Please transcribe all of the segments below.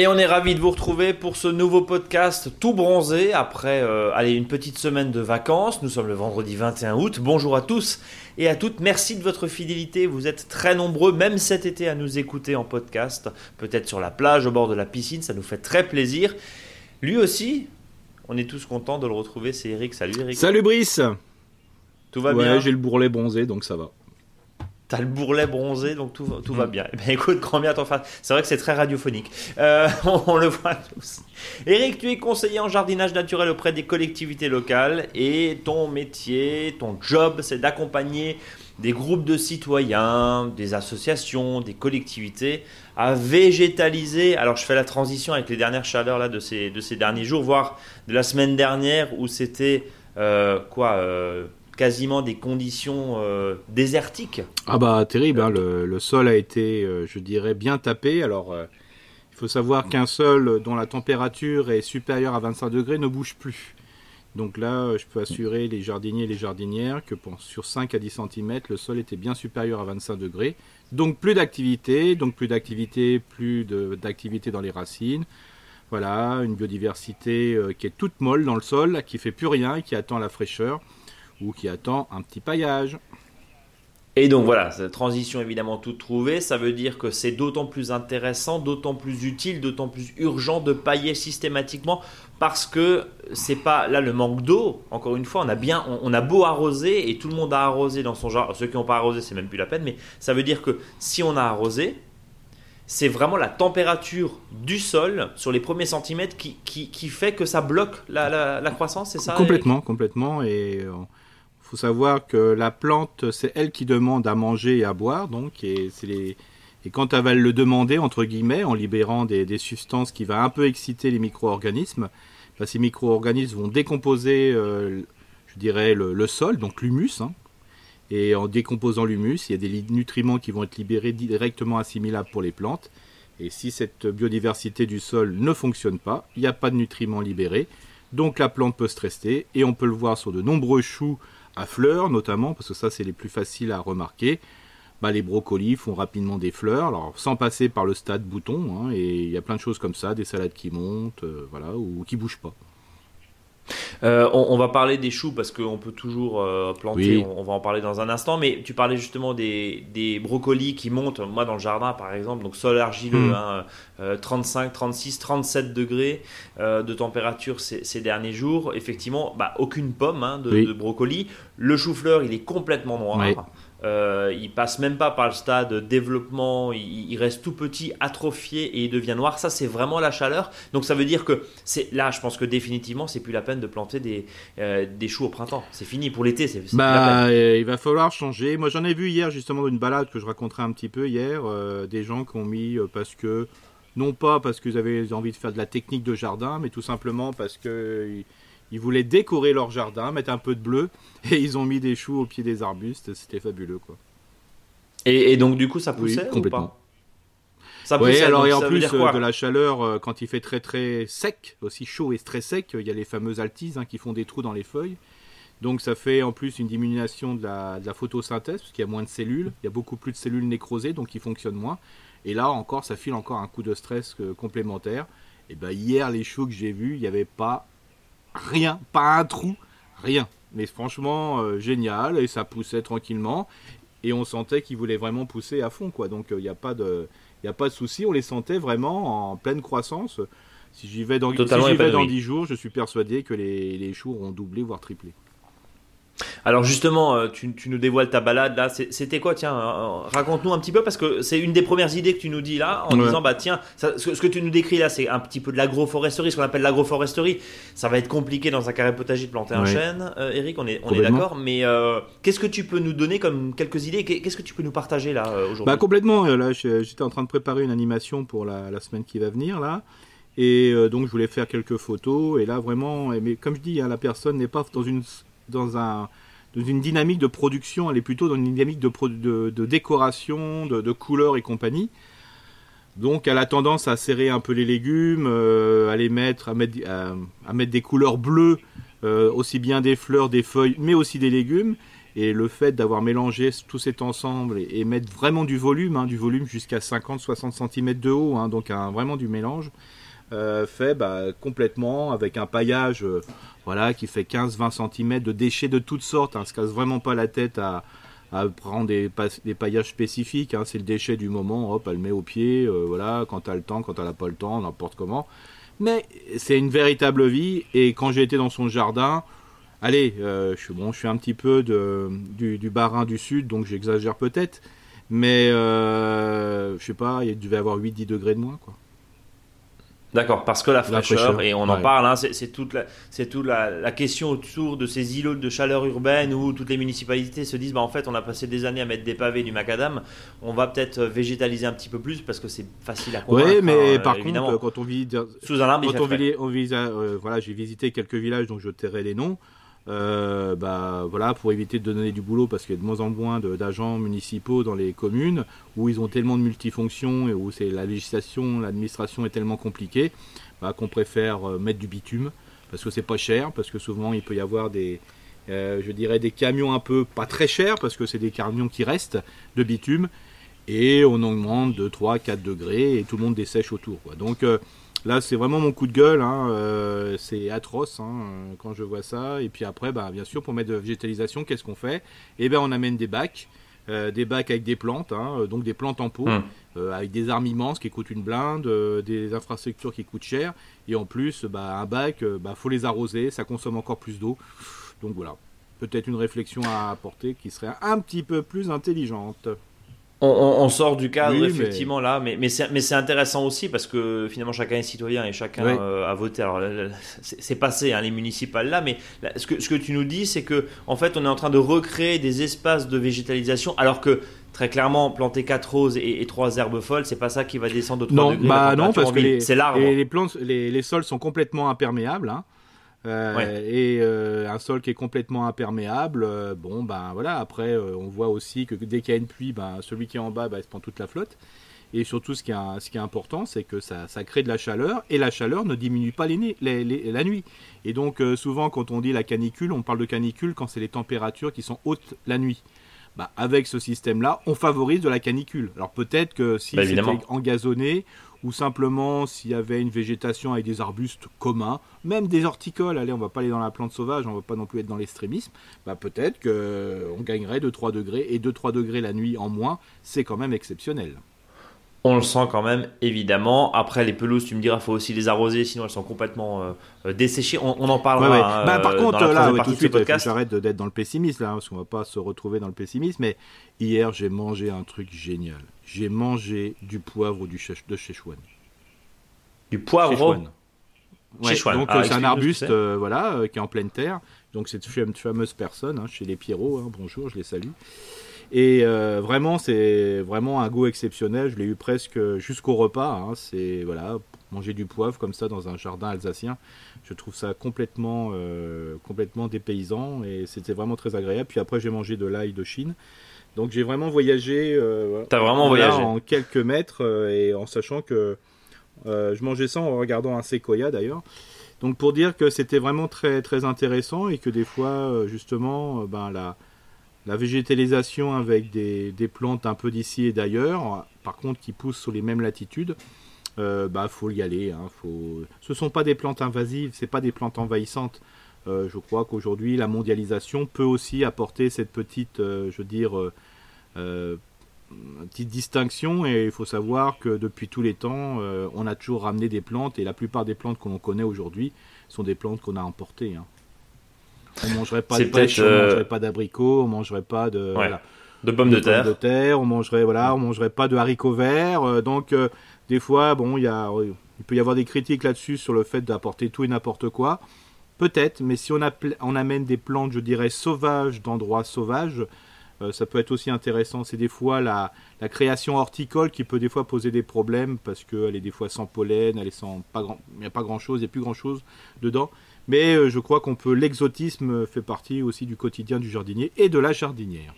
Et on est ravi de vous retrouver pour ce nouveau podcast tout bronzé après euh, allez, une petite semaine de vacances. Nous sommes le vendredi 21 août. Bonjour à tous et à toutes. Merci de votre fidélité. Vous êtes très nombreux, même cet été, à nous écouter en podcast. Peut-être sur la plage, au bord de la piscine. Ça nous fait très plaisir. Lui aussi, on est tous contents de le retrouver. C'est Eric. Salut Eric. Salut Brice. Tout va ouais, bien J'ai le bourrelet bronzé, donc ça va. T'as le bourrelet bronzé, donc tout, tout va bien. Eh ben, écoute, grand bien ton face. C'est vrai que c'est très radiophonique. Euh, on, le voit tous. Eric, tu es conseiller en jardinage naturel auprès des collectivités locales et ton métier, ton job, c'est d'accompagner des groupes de citoyens, des associations, des collectivités à végétaliser. Alors je fais la transition avec les dernières chaleurs là de ces, de ces derniers jours, voire de la semaine dernière où c'était euh, quoi euh, quasiment des conditions euh, désertiques. Ah bah terrible, hein, le, sol a été, euh, je dirais, bien tapé. Alors euh, il faut savoir qu'un sol dont la température est supérieure à 25 degrés ne bouge plus. Donc là, je peux assurer les jardiniers et les jardinières que sur 5 à 10 cm, le sol était bien supérieur à 25 degrés. Donc plus d'activité, donc plus d'activité, plus d'activité dans les racines. Voilà, une biodiversité qui est toute molle dans le sol, qui fait plus rien qui attend la fraîcheur ou qui attend un petit paillage. Et donc voilà, cette transition évidemment toute trouvée, ça veut dire que c'est d'autant plus intéressant, d'autant plus utile, d'autant plus urgent de pailler systématiquement parce que c'est pas là le manque d'eau. Encore une fois, on a bien, on, a beau arroser et tout le monde a arrosé dans son jardin. Ceux qui n'ont pas arrosé, c'est même plus la peine, mais ça veut dire que si on a arrosé, c'est vraiment la température du sol sur les premiers centimètres qui, qui, fait que ça bloque la, la, croissance, c'est ça Complètement, complètement. Et euh, faut savoir que la plante, c'est elle qui demande à manger et à boire, donc, et, les... et quand elle va le demander, entre guillemets, en libérant des, substances qui vont un peu exciter les micro-organismes, bah, ces micro-organismes vont décomposer, euh, je dirais, le, sol, donc l'humus, hein. et en décomposant l'humus, il y a des nutriments qui vont être libérés directement assimilables pour les plantes, et si cette biodiversité du sol ne fonctionne pas, il n'y a pas de nutriments libérés, donc la plante peut stresser, et on peut le voir sur de nombreux choux, fleurs notamment, parce que ça c'est les plus faciles à remarquer. Bah, les brocolis font rapidement des fleurs, alors sans passer par le stade bouton, hein, et il y a plein de choses comme ça, des salades qui montent, euh, voilà, ou qui bougent pas. Euh, on, va parler des choux parce qu'on peut toujours euh, planter, on, va en parler dans un instant, mais tu parlais justement des, brocolis qui montent, moi dans le jardin par exemple, donc sol argileux, 35, 36, 37 degrés euh, de température ces, derniers jours, effectivement, bah, aucune pomme hein, de, de, brocoli, le chou-fleur il est complètement noir. Euh, il passe même pas par le stade développement, il, reste tout petit, atrophié et il devient noir. Ça, c'est vraiment la chaleur. Donc ça veut dire que c'est là, je pense que définitivement, c'est plus la peine de planter des, euh, des choux au printemps. C'est fini pour l'été. C'est, bah, euh, il va falloir changer. Moi, j'en ai vu hier justement une balade que je raconterai un petit peu hier, des gens qui ont mis parce que non pas parce qu'ils avaient envie de faire de la technique de jardin, mais tout simplement parce que ils voulaient décorer leur jardin, mettre un peu de bleu, et ils ont mis des choux au pied des arbustes. C'était fabuleux, quoi. Et, donc, du coup, ça poussait complètement. Ou pas? Ça poussait, alors et en plus euh, de la chaleur, euh, quand il fait très très sec, aussi chaud et très sec, il y a les fameuses altises hein, qui font des trous dans les feuilles. Donc ça fait en plus une diminution de la, photosynthèse, parce qu'il y a moins de cellules, il y a beaucoup plus de cellules nécrosées, donc ils fonctionnent moins. Et là encore, ça file encore un coup de stress euh, complémentaire. Et ben hier, les choux que j'ai vus, il n'y avait pas rien, pas un trou, rien. Mais franchement, euh, génial, et ça poussait tranquillement, et on sentait qu'il voulait vraiment pousser à fond, quoi. Donc il euh, n'y a pas de, il a pas de souci, on les sentait vraiment en pleine croissance. Si j'y vais dans, si vais dans 10 jours, je suis persuadé que les, les choux auront doublé, voire triplé. Alors justement, euh, tu, nous dévoiles ta balade là. C'était quoi? Tiens, euh, raconte-nous un petit peu parce que c'est une des premières idées que tu nous dis là en disant bah tiens, ce, que tu nous décris là, c'est un petit peu de l'agroforesterie, ce qu'on appelle l'agroforesterie. Ça va être compliqué dans un carré potager de planter un chêne, euh, Eric. On est on est d'accord. Mais qu'est-ce que tu peux nous donner comme quelques idées? Qu'est-ce que tu peux nous partager là aujourd'hui? Bah complètement. Là, j'étais en train de préparer une animation pour la, semaine qui va venir là. Et donc je voulais faire quelques photos. Et là vraiment, mais comme je dis, hein, la personne n'est pas dans une dans, un, une dynamique de production, elle est plutôt dans une dynamique de, de, décoration, de, couleurs et compagnie. Donc elle a tendance à serrer un peu les légumes, euh, à les mettre, à mettre, à, mettre des couleurs bleues, euh, aussi bien des fleurs, des feuilles, mais aussi des légumes. Et le fait d'avoir mélangé tout cet ensemble et, mettre vraiment du volume, hein, du volume jusqu'à 50-60 cm de haut, hein, donc vraiment du mélange, euh, fait bah, complètement avec un paillage euh, voilà, qui fait 15-20 cm de déchets de toutes sortes. Hein, se casse vraiment pas la tête à, prendre des, paillages spécifiques. Hein, c'est le déchet du moment, hop, elle le met au pied, euh, voilà, quand tu as le temps, quand elle n'a pas le temps, n'importe comment. Mais c'est une véritable vie. Et quand j'ai été dans son jardin, allez, je, suis, bon, je suis un petit peu du, du barin du sud, donc j'exagère peut-être. Mais je sais pas, il devait avoir 8-10 degrés de moins. quoi. D'accord, parce que la fraîcheur, et on en parle, hein, c'est toute, la, toute la, question autour de ces îlots de chaleur urbaine où toutes les municipalités se disent bah, en fait, on a passé des années à mettre des pavés, du macadam, on va peut-être végétaliser un petit peu plus parce que c'est facile à convaincre. Oui, mais hein, par contre, quand on vit sous un arbre, on, euh, voilà, j'ai visité quelques villages, donc je tairai les noms. Euh, bah, voilà, pour éviter de donner du boulot parce qu'il y a de moins en moins d'agents municipaux dans les communes où ils ont tellement de multifonctions et où la législation, l'administration est tellement compliquée bah, qu'on préfère euh, mettre du bitume parce que c'est pas cher, parce que souvent il peut y avoir des, euh, je dirais des camions un peu pas très chers parce que c'est des camions qui restent de bitume et on augmente de 3 4 degrés et tout le monde dessèche autour quoi. Donc Là, c'est vraiment mon coup de gueule. Hein, euh, c'est atroce hein, quand je vois ça. Et puis après, bah, bien sûr, pour mettre de la végétalisation, qu'est-ce qu'on fait? Eh bien, on amène des bacs. Euh, des bacs avec des plantes, hein, donc des plantes en pot, euh, avec des armes immenses qui coûtent une blinde, des infrastructures qui coûtent cher, et en plus, bah, un bac, bah, faut les arroser, ça consomme encore plus d'eau. Donc voilà, peut-être une réflexion à apporter qui serait un petit peu plus intelligente. On, sort du cadre effectivement là, mais, mais c'est intéressant aussi parce que finalement chacun est citoyen et chacun euh, a voté. Alors c'est passé hein, les municipales là, mais ce, que, ce que tu nous dis c'est que en fait on est en train de recréer des espaces de végétalisation alors que très clairement planter quatre roses et, trois herbes folles c'est pas ça qui va descendre de 3 non, Bah non parce que les, les, plantes, les, les, sols sont complètement imperméables. Hein. Euh, et euh, un sol qui est complètement imperméable, euh, bon ben voilà, après on voit aussi que dès qu'il y a une pluie, ben, celui qui est en bas, ben, il se prend toute la flotte. Et surtout ce qui est, ce qui est important, c'est que ça, ça, crée de la chaleur, et la chaleur ne diminue pas les, les, la nuit. Et donc souvent quand on dit la canicule, on parle de canicule quand c'est les températures qui sont hautes la nuit. Bah, avec ce système-là, on favorise de la canicule. Alors peut-être que si bah, c'était engazonné ou simplement s'il y avait une végétation avec des arbustes communs, même des horticoles, allez, on va pas aller dans la plante sauvage, on va pas non plus être dans l'extrémisme, bah peut-être qu'on gagnerait 2-3 degrés, et 2-3 degrés la nuit en moins, c'est quand même exceptionnel. On le sent quand même, évidemment. Après, les pelouses, tu me diras, il faut aussi les arroser, sinon elles sont complètement euh, euh, desséchées. On, on, en parlera. Hein, bah, par euh, contre, là, tout de suite, j'arrête d'être dans le pessimisme, là, parce qu'on va pas se retrouver dans le pessimisme. Mais hier, j'ai mangé un truc génial j'ai mangé du poivre du de Szechuan. Du poivre ouais, Donc ah, c'est un arbuste euh, voilà, euh, qui est en pleine terre. Donc c'est une fameuse personne hein, chez les Pierrots. Hein, bonjour, je les salue. Et euh, vraiment, c'est vraiment un goût exceptionnel. Je l'ai eu presque jusqu'au repas. Hein. C'est voilà, manger du poivre comme ça dans un jardin alsacien. Je trouve ça complètement, complètement dépaysant et c'était vraiment très agréable. Puis après, j'ai mangé de l'ail de Chine. Donc j'ai vraiment voyagé. Euh, vraiment voyagé en quelques mètres euh, et en sachant que euh, je mangeais ça en regardant un séquoia d'ailleurs. Donc pour dire que c'était vraiment très très intéressant et que des fois justement ben la la végétalisation avec des, plantes un peu d'ici et d'ailleurs, par contre qui poussent sur les mêmes latitudes, euh, bah faut y aller. Hein, faut... Ce sont pas des plantes invasives, c'est pas des plantes envahissantes. je crois qu'aujourd'hui la mondialisation peut aussi apporter cette dire, euh, petite distinction et il faut savoir que depuis tous les temps, euh, on a toujours ramené des plantes et la plupart des plantes que l'on connaît aujourd'hui sont des plantes qu'on a importées. Hein. On mangerait pas de pêche, on euh, mangerait pas d'abricots, on mangerait pas de, de pommes de, terre. de terre, on mangerait voilà, on mangerait pas de haricots verts. donc des fois, bon, il y a, il peut y avoir des critiques là-dessus sur le fait d'apporter tout et n'importe quoi. Peut-être, mais si on, on amène des plantes, je dirais sauvages d'endroits sauvages, euh, ça peut être aussi intéressant. C'est des fois la, création horticole qui peut des fois poser des problèmes parce qu'elle est des fois sans pollen, elle est sans pas grand, il n'y a pas grand chose, il n'y a plus grand chose dedans. Mais euh, je crois qu'on peut, l'exotisme fait partie aussi du quotidien du jardinier et de la jardinière.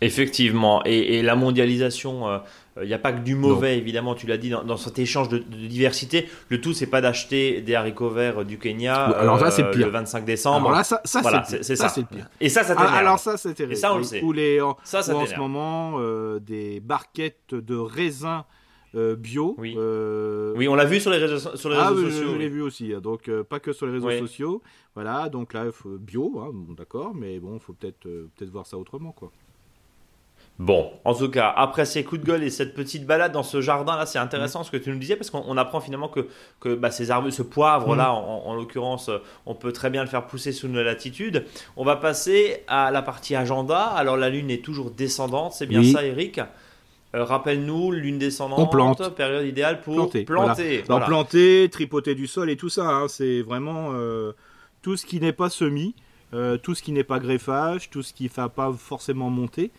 Effectivement, et, la mondialisation, euh, il n'y a pas que du mauvais, évidemment, tu l'as dit, dans, cet échange de, diversité. Le tout, c'est pas d'acheter des haricots verts du Kenya alors ça, c'est le, pire. le 25 décembre. Alors là, ça, ça c'est ça. le pire. Et ça, ça t'énerve. alors ça, c'est terrible. Et ça, on le sait. Ou, les, ça, ça ou en ce moment, des barquettes de raisins euh, bio. Oui. Euh, oui, on l'a vu sur les réseaux, sur les ah, réseaux sociaux. Je, l'ai vu aussi, donc euh, pas que sur les réseaux sociaux. Voilà, donc là, faut bio, hein, d'accord, mais bon, il faut peut-être peut-être voir ça autrement, quoi. Bon, en tout cas, après ces coups de gueule et cette petite balade dans ce jardin-là, c'est intéressant mm. ce que tu nous disais parce qu'on apprend finalement que, que bah, ces arbres, ce poivre-là, mm. en, l'occurrence, on peut très bien le faire pousser sous nos latitudes. On va passer à la partie agenda. Alors la lune est toujours descendante, c'est bien ça, Eric? Euh, rappelle-nous, lune descendante, plante. période idéale pour planter. planter planter, tripoter du sol et tout ça. Hein, c'est vraiment euh, tout ce qui n'est pas semis, euh, tout ce qui n'est pas greffage, tout ce qui ne va pas forcément monter.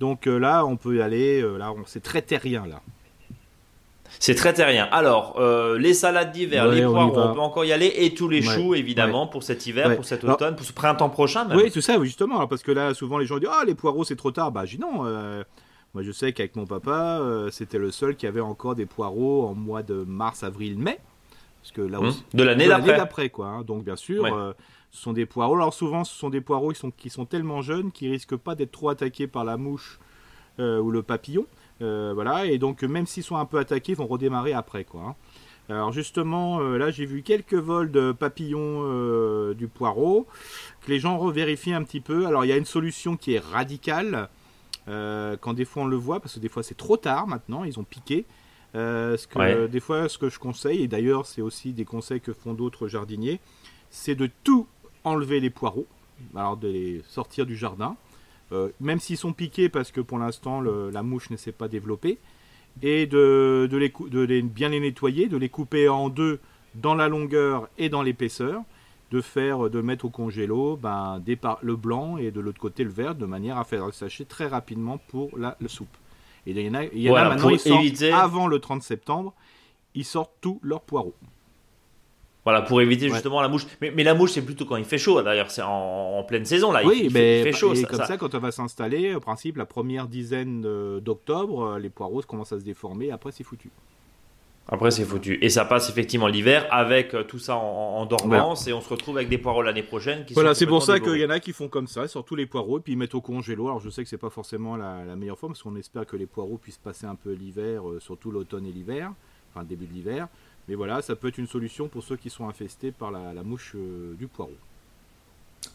Donc là, on peut y aller. là, c'est très terrien là. C'est très terrien. Alors, les salades d'hiver, les poivrons, on, peut encore y aller, et tous les choux, évidemment, pour cet hiver, pour cet automne, pour ce printemps prochain. Même. Oui, tout ça, justement, parce que là, souvent, les gens disent Ah, les poireaux, c'est trop tard. Bah, je dis non. Moi, je sais qu'avec mon papa, euh, c'était le seul qui avait encore des poireaux en mois de mars, avril, mai. Parce que là hum. de l'année d'après. quoi. Hein. Donc, bien sûr, euh, ce sont des poireaux. Alors, souvent, ce sont des poireaux qui sont, qui sont tellement jeunes qu'ils risquent pas d'être trop attaqués par la mouche euh, ou le papillon. voilà. Et donc, même s'ils sont un peu attaqués, ils vont redémarrer après, quoi. Hein. Alors justement, là j'ai vu quelques vols de papillons du poireau, que les gens revérifient un petit peu. Alors il y a une solution qui est radicale, euh, quand des fois on le voit, parce que des fois c'est trop tard maintenant, ils ont piqué. Euh, ce que, Des fois, ce que je conseille, et d'ailleurs c'est aussi des conseils que font d'autres jardiniers, c'est de tout enlever les poireaux, alors de les sortir du jardin, euh, même s'ils sont piqués parce que pour l'instant la mouche ne s'est pas développée, et de, les, de bien les nettoyer, de les couper en deux dans la longueur et dans l'épaisseur, de faire, de mettre au congélo ben, le blanc et de l'autre côté le vert, de manière à faire sécher très rapidement pour la soupe. Et il y en a, y en a maintenant, ils sortent avant le 30 septembre, ils sortent tous leurs poireaux. Voilà, pour éviter justement la mouche. Mais, mais la mouche, c'est plutôt quand il fait chaud. D'ailleurs, c'est en, pleine saison, là. Oui, il, mais fait, chaud. Et comme ça, quand on va s'installer, au principe, la première dizaine d'octobre, les poireaux commencent à se déformer. Après, c'est foutu. Après, c'est foutu. Et ça passe effectivement l'hiver avec euh, tout ça en, dormance et on se retrouve avec des poireaux l'année prochaine. Qui voilà, c'est pour ça qu'il y en a qui font comme ça, surtout les poireaux, et puis ils mettent au congélo. Alors je sais que c'est pas forcément la, meilleure forme, parce qu'on espère que les poireaux puissent passer un peu l'hiver, euh, surtout l'automne et l'hiver, enfin le début de l'hiver. Mais voilà, ça peut être une solution pour ceux qui sont infestés par la, mouche euh, du poireau.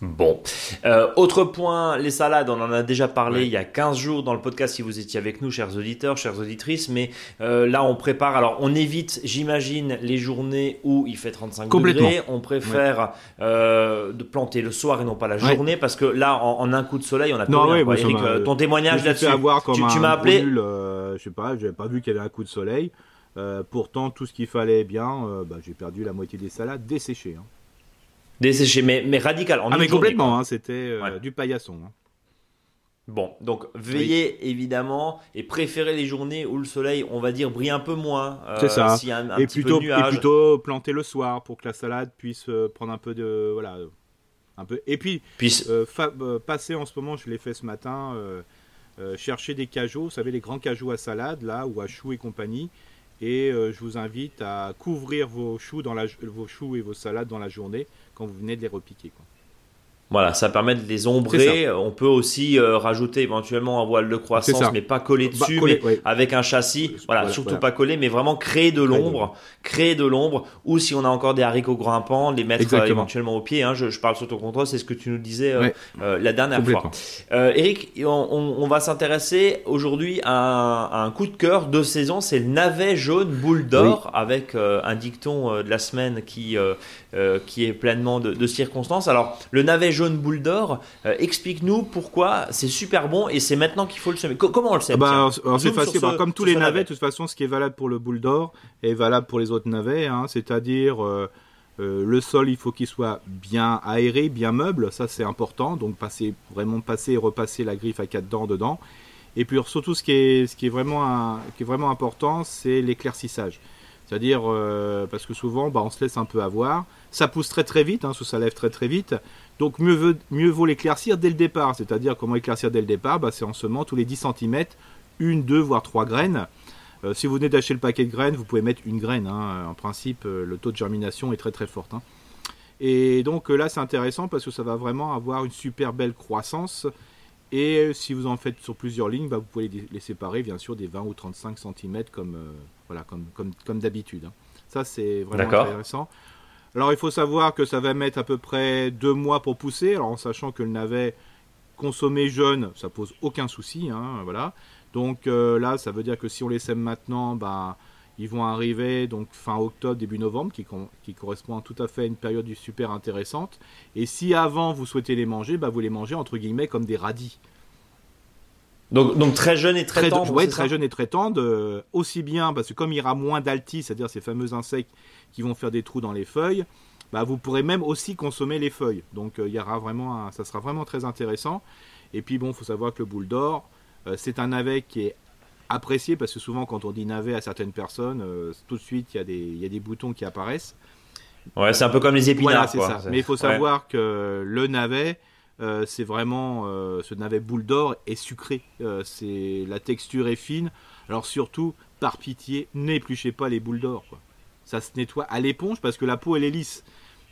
Bon. Euh, autre point, les salades, on en a déjà parlé il y a 15 jours dans le podcast si vous étiez avec nous, chers auditeurs, chères auditrices, mais euh, là on prépare, alors on évite, j'imagine, les journées où il fait 35 degrés, on préfère euh, de planter le soir et non pas la journée, parce que là, en, un coup de soleil, on a non, ouais, Eric, ton témoignage là-dessus, tu, tu m'as appelé... je sais pas, j'avais pas vu qu'il y avait un coup de soleil, pourtant tout ce qu'il fallait bien, bah, j'ai perdu la moitié des salades desséchées. Hein. Desséché, mais, mais radical. En ah, mais complètement, hein, c'était euh, du paillasson. Hein. Bon, donc veillez évidemment et préférez les journées où le soleil, on va dire, brille un peu moins. Euh, C'est ça. et, plutôt, et plutôt planter le soir pour que la salade puisse euh, prendre un peu de. Voilà. Un peu. Et puis, passer en ce moment, je l'ai fait ce matin, chercher des cajots, vous savez, les grands cajots à salade, là, ou à choux et compagnie. Et je vous invite à couvrir vos choux, et vos salades dans la journée quand vous venez de les repiquer. Voilà, ça permet de les ombrer. On peut aussi euh, rajouter éventuellement un voile de croissance, mais pas coller bah, dessus, mais avec un châssis. Voilà, surtout pas coller, mais vraiment créer de l'ombre, créer de l'ombre. Ou si on a encore des haricots grimpants, les mettre euh, éventuellement au pied. Hein. Je, je, parle sur ton contrôle, c'est ce que tu nous disais euh, la dernière fois. Eric, on, on, va s'intéresser aujourd'hui à, un coup de cœur de saison. C'est le navet jaune boule d'or avec un dicton de la semaine qui qui est pleinement de, de circonstances. Alors, le navet jaune boule d'or. Euh, explique-nous pourquoi c'est super bon et c'est maintenant qu'il faut le semer. comment on le sait bah, C'est facile. Comme tous les navets, de toute façon, ce qui est valable pour le boule d'or est valable pour les autres navets. Hein. C'est-à-dire, euh, euh, le sol, il faut qu'il soit bien aéré, bien meuble. Ça, c'est important. Donc, passer, vraiment passer et repasser la griffe à quatre dents dedans. Et puis, surtout, ce qui est, ce qui est, vraiment, qui est vraiment important, c'est l'éclaircissage. C'est-à-dire, parce que souvent, bah, on se laisse un peu avoir. Ça pousse très très vite, hein, ça lève très très vite. Donc mieux, mieux vaut l'éclaircir dès le départ. C'est-à-dire comment éclaircir dès le départ? Bah, C'est en semant tous les 10 cm, une, deux, voire trois graines. Euh, si vous venez d'acheter le paquet de graines, vous pouvez mettre une graine. Hein. En principe, euh, le taux de germination est très très fort. Hein. Et donc là, c'est intéressant parce que ça va vraiment avoir une super belle croissance. Et si vous en faites sur plusieurs lignes, bah, vous pouvez les, séparer, bien sûr, des 20 ou 35 cm comme, voilà, comme, comme, comme d'habitude. Hein. Ça, c'est vraiment intéressant. Alors, il faut savoir que ça va mettre à peu près deux mois pour pousser. Alors, en sachant que le navet consommé jeune, ça pose aucun souci. voilà. Donc euh, là, ça veut dire que si on les sème maintenant, ben, ils vont arriver donc fin octobre, début novembre, qui, correspond tout à fait à une période super intéressante. Et si avant vous souhaitez les manger, ben, vous les mangez entre guillemets comme des radis. Donc, donc très jeune et très, très tendre. Oui, très jeune et très tendre. Euh, aussi bien parce que comme il y aura moins d'altis, c'est-à-dire ces fameux insectes qui vont faire des trous dans les feuilles, bah, vous pourrez même aussi consommer les feuilles. Donc euh, il y aura vraiment, ça sera vraiment très intéressant. Et puis bon, il faut savoir que le boule d'or, euh, c'est un navet qui est apprécié parce que souvent quand on dit navet à certaines personnes, tout de suite il y, a des, il y a des boutons qui apparaissent. Ouais, c'est un peu comme les épinards. Voilà, ça. Mais il faut savoir que le navet, euh, c'est vraiment ce navet boule d'or est sucré. c'est la texture est fine. Alors surtout, par pitié, n'épluchez pas les boules d'or. Ça se nettoie à l'éponge parce que la peau elle est lisse.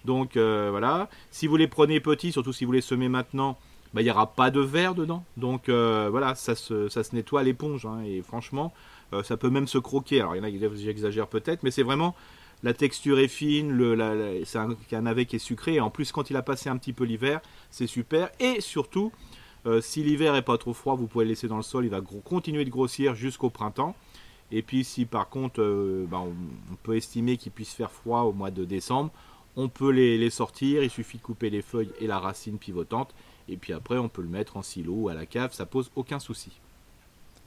Donc voilà. Si vous les prenez petits, surtout si vous les semez maintenant, bah, il n'y aura pas de verre dedans. Donc euh, voilà, ça se, ça se nettoie à l'éponge. Hein, et franchement, euh, ça peut même se croquer. Alors il y en a qui j'exagère peut-être, mais c'est vraiment la texture est fine, le, c'est un, navet qui est sucré. Et en plus, quand il a passé un petit peu l'hiver, c'est super. Et surtout, euh, si l'hiver est pas trop froid, vous pouvez le laisser dans le sol. Il va continuer de grossir jusqu'au printemps. Et puis si par contre, bah, on, peut estimer qu'il puisse faire froid au mois de décembre, on peut les, les sortir. Il suffit de couper les feuilles et la racine pivotante et puis après, on peut le mettre en silo ou à la cave, ça pose aucun souci.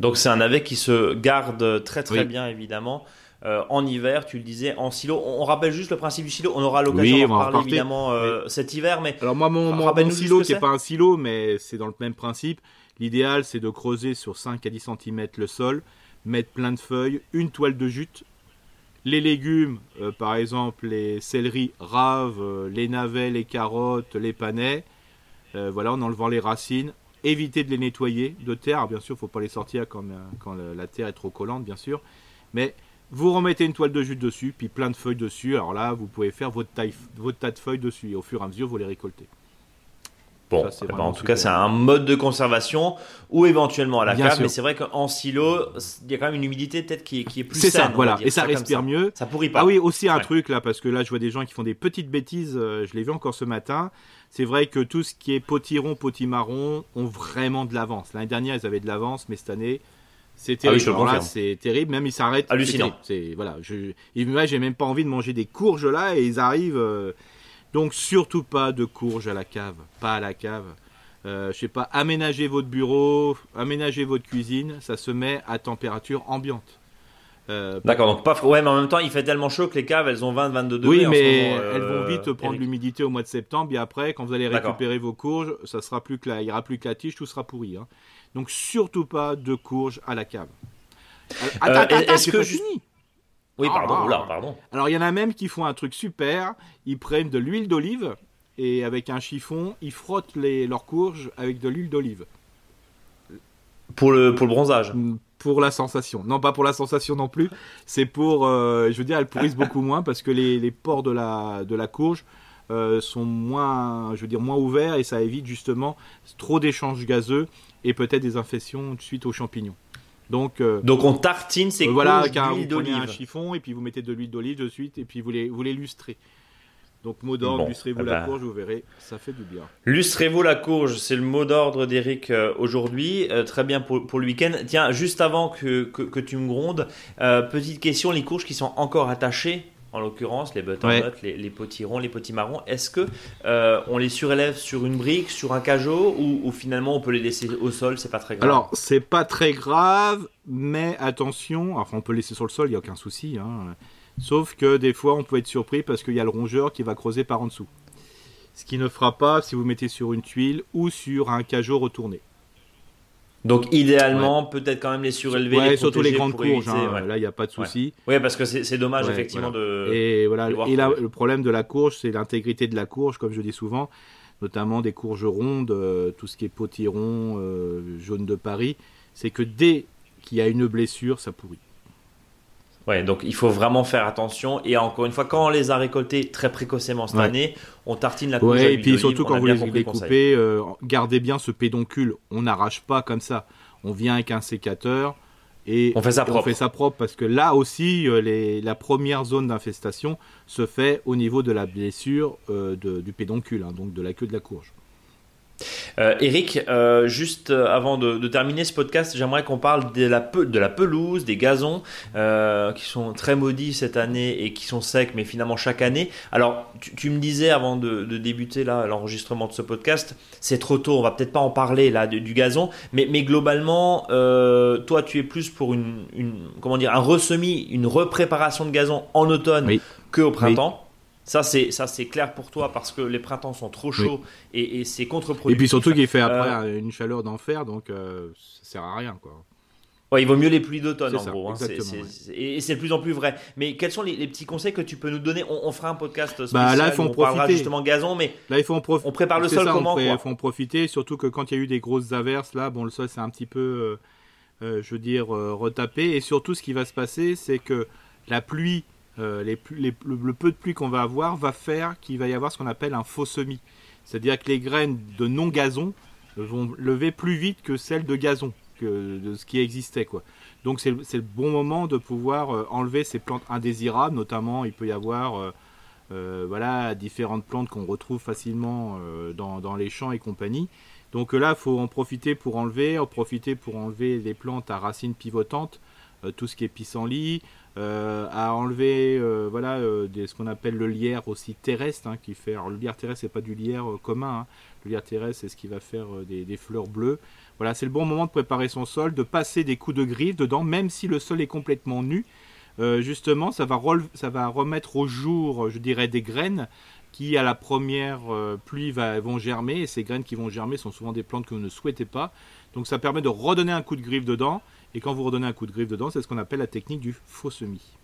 Donc c'est un navet qui se garde très très bien évidemment. Euh, en hiver, tu le disais, en silo. On, rappelle juste le principe du silo. On aura l'occasion d'en parler évidemment euh, cet hiver. Mais alors moi, mon, mon, silo qui n'est pas un silo, mais c'est dans le même principe. L'idéal, c'est de creuser sur 5 à 10 cm le sol, mettre plein de feuilles, une toile de jute. Les légumes, euh, par exemple les céleris raves, les navets, les carottes, les panais, euh, voilà, en enlevant les racines. Éviter de les nettoyer de terre. bien sûr, il ne faut pas les sortir quand, euh, la terre est trop collante, bien sûr. Mais vous remettez une toile de jute dessus, puis plein de feuilles dessus. Alors là, vous pouvez faire votre, votre tas de feuilles dessus. Et au fur et à mesure, vous les récoltez. Bon, eh ben, en tout cas, c'est un mode de conservation ou éventuellement à la cave, mais c'est vrai qu'en silo, il y a quand même une humidité peut-être qui, est plus C'est ça, voilà, et ça, respire mieux. Ça pourrit pas. Ah oui, aussi un truc là, parce que là, je vois des gens qui font des petites bêtises. Euh, je l'ai vu encore ce matin. C'est vrai que tout ce qui est potiron, potimarron ont vraiment de l'avance. L'année dernière, ils avaient de l'avance, mais cette année, c'est ah terrible. c'est terrible. Même ils s'arrêtent. Hallucinant. C'est voilà. Je, moi, j'ai même pas envie de manger des courges là, et ils arrivent. Euh, donc surtout pas de courges à la cave, pas à la cave. Euh, je sais pas, aménagez votre bureau, aménagez votre cuisine, ça se met à température ambiante. Euh, D'accord, donc pas ouais, mais en même temps, il fait tellement chaud que les caves, elles ont 20-22 degrés. Oui, mais elles vont euh, vite prendre l'humidité au mois de septembre. Et après, quand vous allez récupérer vos courges, ça sera plus que il y aura plus que la tige, tout sera pourri. Hein. Donc surtout pas de courges à la cave. Attends, attends, est-ce que fini oui, ah, pardon, ah. pardon. Alors, il y en a même qui font un truc super. Ils prennent de l'huile d'olive et avec un chiffon, ils frottent les, leurs courges avec de l'huile d'olive. Pour le, pour le bronzage mm, Pour la sensation. Non, pas pour la sensation non plus. C'est pour, euh, je veux dire, elles pourrissent beaucoup moins parce que les, les pores de la, de la courge euh, sont moins, je veux dire, moins ouverts et ça évite justement trop d'échanges gazeux et peut-être des infections suite aux champignons. Donc, euh, Donc on tartine ces voilà, d'huile d'olive. un chiffon et puis vous mettez de l'huile d'olive de suite et puis vous les, vous les lustrez. Donc mot d'ordre, lustrez-vous la bah. courge, vous verrez, ça fait du bien. Lustrez-vous la courge, c'est le mot d'ordre d'Eric euh, aujourd'hui. Euh, très bien pour, pour le week-end. Tiens, juste avant que, que, tu me grondes, petite question, les courges qui sont encore attachées en l'occurrence les butternuts, les, les potirons, les potimarrons, est-ce que euh, on les surélève sur une brique, sur un cajot, ou, finalement on peut les laisser au sol, c'est pas très grave? Alors c'est pas très grave, mais attention, enfin on peut laisser sur le sol, il y a aucun souci. Hein. Sauf que des fois on peut être surpris parce qu'il y a le rongeur qui va creuser par en dessous. Ce qui ne fera pas si vous mettez sur une tuile ou sur un cajot retourné. Donc idéalement, peut-être quand même les surélever. Ouais, surtout les grandes courges. Hein. Là, il n'y a pas de souci. Oui, parce que c'est dommage effectivement de. Et voilà. et là, le problème de la courge, c'est l'intégrité de la courge, comme je dis souvent, notamment des courges rondes, euh, tout ce qui est potiron, euh, jaune de Paris. C'est que dès qu'il y a une blessure, ça pourrit. Ouais, donc il faut vraiment faire attention. Et encore une fois, quand on les a récoltés très précocement cette année, on tartine la courge. Ouais, et puis surtout quand vous les, les coupez, euh, gardez bien ce pédoncule. On n'arrache pas comme ça. On vient avec un sécateur et on fait ça propre. On fait ça propre parce que là aussi, euh, les, la première zone d'infestation se fait au niveau de la blessure euh, du pédoncule, hein, donc de la queue de la courge. Euh, Eric, euh, juste euh, avant de, terminer ce podcast, j'aimerais qu'on parle de la, de la, pelouse, des gazons, qui sont très maudits cette année et qui sont secs, mais finalement chaque année. Alors, tu, me disais avant de, débuter là l'enregistrement de ce podcast, c'est trop tôt, on va peut-être pas en parler là du gazon, mais, mais globalement, toi, tu es plus pour une, comment dire, un ressemis, une repréparation de gazon en automne que au printemps. Ça c'est ça c'est clair pour toi parce que les printemps sont trop chauds et, c'est contre-productif. Et puis surtout qu'il fait après euh, une chaleur d'enfer donc euh, ça sert à rien quoi. Ouais, il vaut mieux les pluies d'automne en gros. Hein, et c'est de plus en plus vrai. Mais quels sont les, petits conseils que tu peux nous donner? On, fera un podcast spécial bah là, il faut en on profiter. parlera justement gazon, mais là il faut en on prépare le sol comment Il faut en profiter, surtout que quand il y a eu des grosses averses là, bon le sol c'est un petit peu, euh, je veux dire, retapé. Et surtout ce qui va se passer, c'est que la pluie euh, le, peu de pluie qu'on va avoir va faire qu'il va y avoir ce qu'on appelle un faux semis. C'est-à-dire que les graines de non-gazon vont lever plus vite que celles de gazon, que de ce qui existait. Quoi. Donc c'est le bon moment de pouvoir euh, enlever ces plantes indésirables, notamment il peut y avoir euh, voilà, différentes plantes qu'on retrouve facilement dans, dans, les champs et compagnie. Donc là, il faut en profiter pour enlever, en profiter pour enlever les plantes à racines pivotantes, tout ce qui est pissenlit, euh, à enlever euh, voilà euh, ce qu'on appelle le lierre aussi terrestre hein, qui fait alors le lierre terrestre c'est pas du lierre commun hein. le lierre terrestre c'est ce qui va faire des, fleurs bleues. Voilà c'est le bon moment de préparer son sol de passer des coups de griffe dedans même si le sol est complètement nu. Justement ça va ça va remettre au jour je dirais des graines qui à la première pluie vont germer. Et ces graines qui vont germer sont souvent des plantes que vous ne souhaitez pas. Donc ça permet de redonner un coup de griffe dedans et quand vous redonnez un coup de griffe dedans, c'est ce qu'on appelle la technique du faux semis.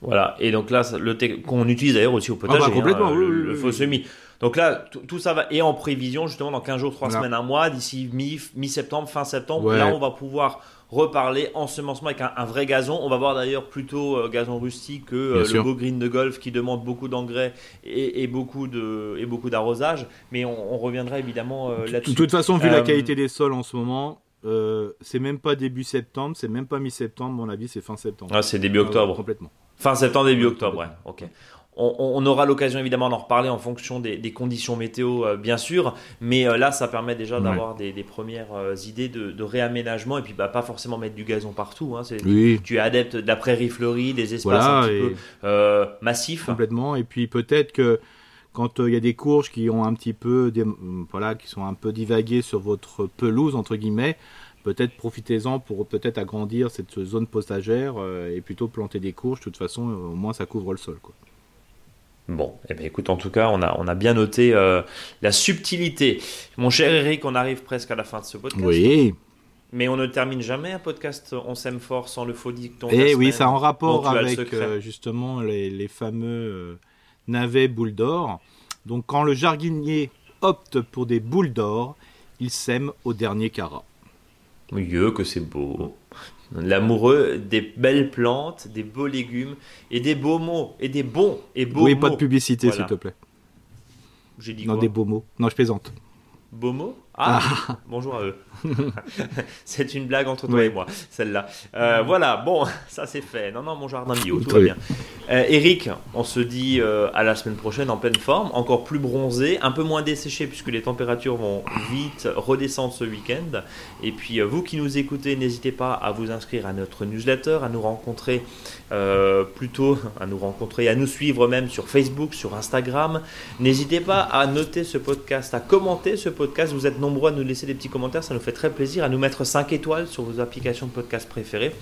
Voilà, et donc là, le qu'on utilise d'ailleurs aussi au potager, ah bah, complètement, hein, le, faux semis. Donc là, tout ça va, et en prévision, justement, dans 15 jours, 3 semaines, un mois, d'ici mi-septembre, fin septembre, là, on va pouvoir reparler ensemencement avec un, vrai gazon. On va voir d'ailleurs plutôt euh, gazon rustique que euh, le beau green de golf qui demande beaucoup d'engrais et, beaucoup de et beaucoup d'arrosage. Mais on, reviendra évidemment euh, là-dessus. De toute façon, vu la qualité des sols en ce moment, euh, c'est même pas début septembre, c'est même pas mi-septembre, mon avis, c'est fin septembre. Ah, c'est début octobre. complètement. Fin septembre, début octobre, ouais. Ok. On, aura l'occasion évidemment d'en reparler en fonction des, conditions météo, euh, bien sûr, mais euh, là, ça permet déjà d'avoir des, premières idées de, réaménagement et puis bah, pas forcément mettre du gazon partout. Hein. tu, es adepte de la prairie fleurie, des espaces un petit peu massifs. Complètement, et puis peut-être que quand euh, il y a des courges qui ont un petit peu, mm, voilà, qui sont un peu divaguées sur votre pelouse entre guillemets, peut-être profitez-en pour peut-être agrandir cette zone potagère euh, et plutôt planter des courges. De toute façon, euh, au moins ça couvre le sol, quoi. Bon, eh bien, écoute, en tout cas, on a, on a bien noté la subtilité. Mon cher Eric, on arrive presque à la fin de ce podcast. Oui. Mais on ne termine jamais un podcast On s'aime fort sans le faux dicton. Eh oui, ça en rapport avec justement les, les fameux navets boules d'or. Donc quand le jardinier opte pour des boules d'or, il sème au dernier carat. Mieux que c'est beau. L'amoureux des belles plantes, des beaux légumes et des beaux mots et des bons et beaux oui, mots. pas de publicité s'il te plaît? J'ai dit non, des beaux mots. Non, je plaisante. Beaux mots? Ah, ah, bonjour à eux. c'est une blague entre toi et moi, celle-là. Euh, voilà, bon, ça c'est fait. Non, non, mon jardin bio, tout va bien. Euh, Eric, on se dit euh, à la semaine prochaine en pleine forme, encore plus bronzé, un peu moins desséché puisque les températures vont vite redescendre ce week-end. Et puis, vous qui nous écoutez, n'hésitez pas à vous inscrire à notre newsletter, à nous rencontrer plutôt, à nous rencontrer, à nous suivre même sur Facebook, sur Instagram. N'hésitez pas à noter ce podcast, à commenter ce podcast. Vous êtes nombreux à nous laisser des petits commentaires, ça nous fait très plaisir, à nous mettre 5 étoiles sur vos applications de podcast préférées.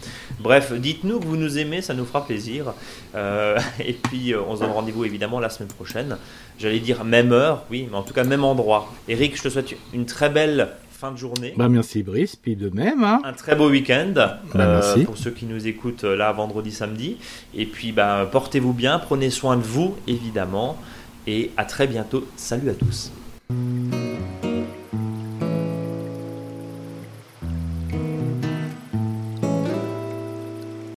Bref, dites-nous que vous nous aimez, ça nous fera plaisir. Euh, et puis, euh, on se donne rendez-vous évidemment la semaine prochaine. J'allais dire même heure, oui, mais en tout cas même endroit. Eric, je te souhaite une très belle fin de journée. Bah merci Brice, puis de même. Hein. Un très beau week-end bah, euh, pour ceux qui nous écoutent là vendredi, samedi. Et puis bah, portez-vous bien, prenez soin de vous évidemment. Et à très bientôt. Salut à tous.